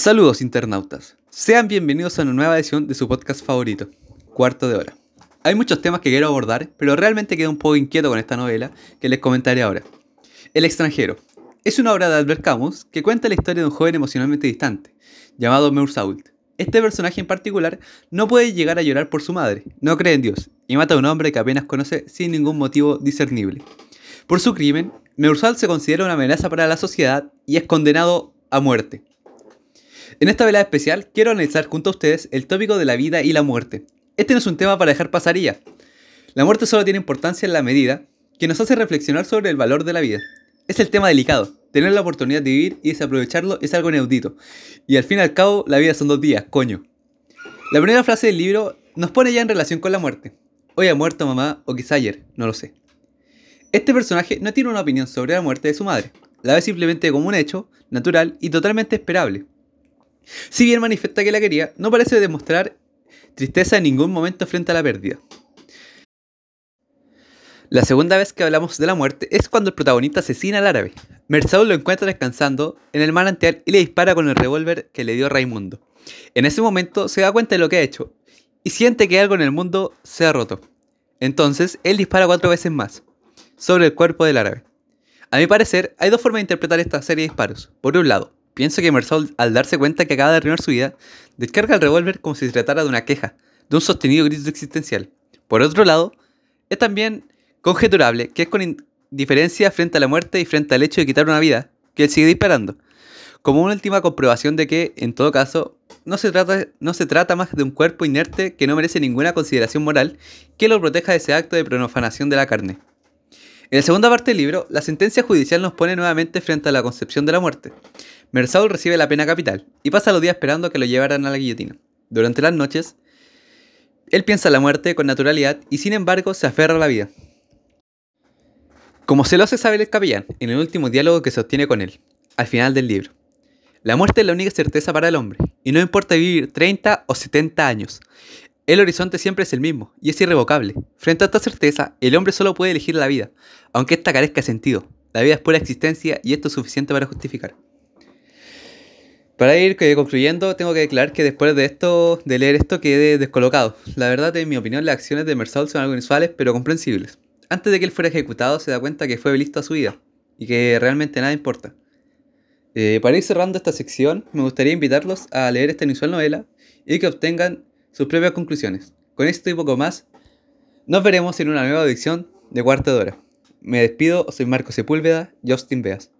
Saludos internautas, sean bienvenidos a una nueva edición de su podcast favorito, Cuarto de Hora. Hay muchos temas que quiero abordar, pero realmente quedo un poco inquieto con esta novela que les comentaré ahora. El extranjero. Es una obra de Albert Camus que cuenta la historia de un joven emocionalmente distante, llamado Meursault. Este personaje en particular no puede llegar a llorar por su madre, no cree en Dios, y mata a un hombre que apenas conoce sin ningún motivo discernible. Por su crimen, Meursault se considera una amenaza para la sociedad y es condenado a muerte. En esta velada especial quiero analizar junto a ustedes el tópico de la vida y la muerte. Este no es un tema para dejar pasar y ya. La muerte solo tiene importancia en la medida que nos hace reflexionar sobre el valor de la vida. Es el tema delicado. Tener la oportunidad de vivir y desaprovecharlo es algo inaudito. Y al fin y al cabo, la vida son dos días, coño. La primera frase del libro nos pone ya en relación con la muerte. Hoy ha muerto mamá, o quizá ayer, no lo sé. Este personaje no tiene una opinión sobre la muerte de su madre. La ve simplemente como un hecho, natural y totalmente esperable. Si bien manifiesta que la quería, no parece demostrar tristeza en ningún momento frente a la pérdida. La segunda vez que hablamos de la muerte es cuando el protagonista asesina al árabe. Mersault lo encuentra descansando en el manantial y le dispara con el revólver que le dio Raimundo. En ese momento se da cuenta de lo que ha hecho y siente que algo en el mundo se ha roto. Entonces él dispara cuatro veces más sobre el cuerpo del árabe. A mi parecer, hay dos formas de interpretar esta serie de disparos. Por un lado, Pienso que Mersault, al darse cuenta que acaba de arruinar su vida, descarga el revólver como si se tratara de una queja, de un sostenido grito existencial. Por otro lado, es también conjeturable que es con indiferencia frente a la muerte y frente al hecho de quitar una vida, que él sigue disparando, como una última comprobación de que, en todo caso, no se, trata, no se trata más de un cuerpo inerte que no merece ninguna consideración moral que lo proteja de ese acto de profanación de la carne. En la segunda parte del libro, la sentencia judicial nos pone nuevamente frente a la concepción de la muerte. Mersault recibe la pena capital y pasa los días esperando que lo llevaran a la guillotina. Durante las noches, él piensa en la muerte con naturalidad y sin embargo se aferra a la vida. Como se lo hace saber el capellán en el último diálogo que sostiene con él, al final del libro. La muerte es la única certeza para el hombre, y no importa vivir 30 o 70 años. El horizonte siempre es el mismo, y es irrevocable. Frente a esta certeza, el hombre solo puede elegir la vida, aunque ésta carezca de sentido. La vida es pura existencia y esto es suficiente para justificar. Para ir concluyendo, tengo que declarar que después de esto, de leer esto, quedé descolocado. La verdad, en mi opinión, las acciones de Mersault son algo inusuales, pero comprensibles. Antes de que él fuera ejecutado, se da cuenta que fue listo a su vida y que realmente nada importa. Eh, para ir cerrando esta sección, me gustaría invitarlos a leer esta inusual novela y que obtengan sus propias conclusiones. Con esto y poco más, nos veremos en una nueva edición de Cuarta de Hora. Me despido, soy Marco Sepúlveda, Justin Beas.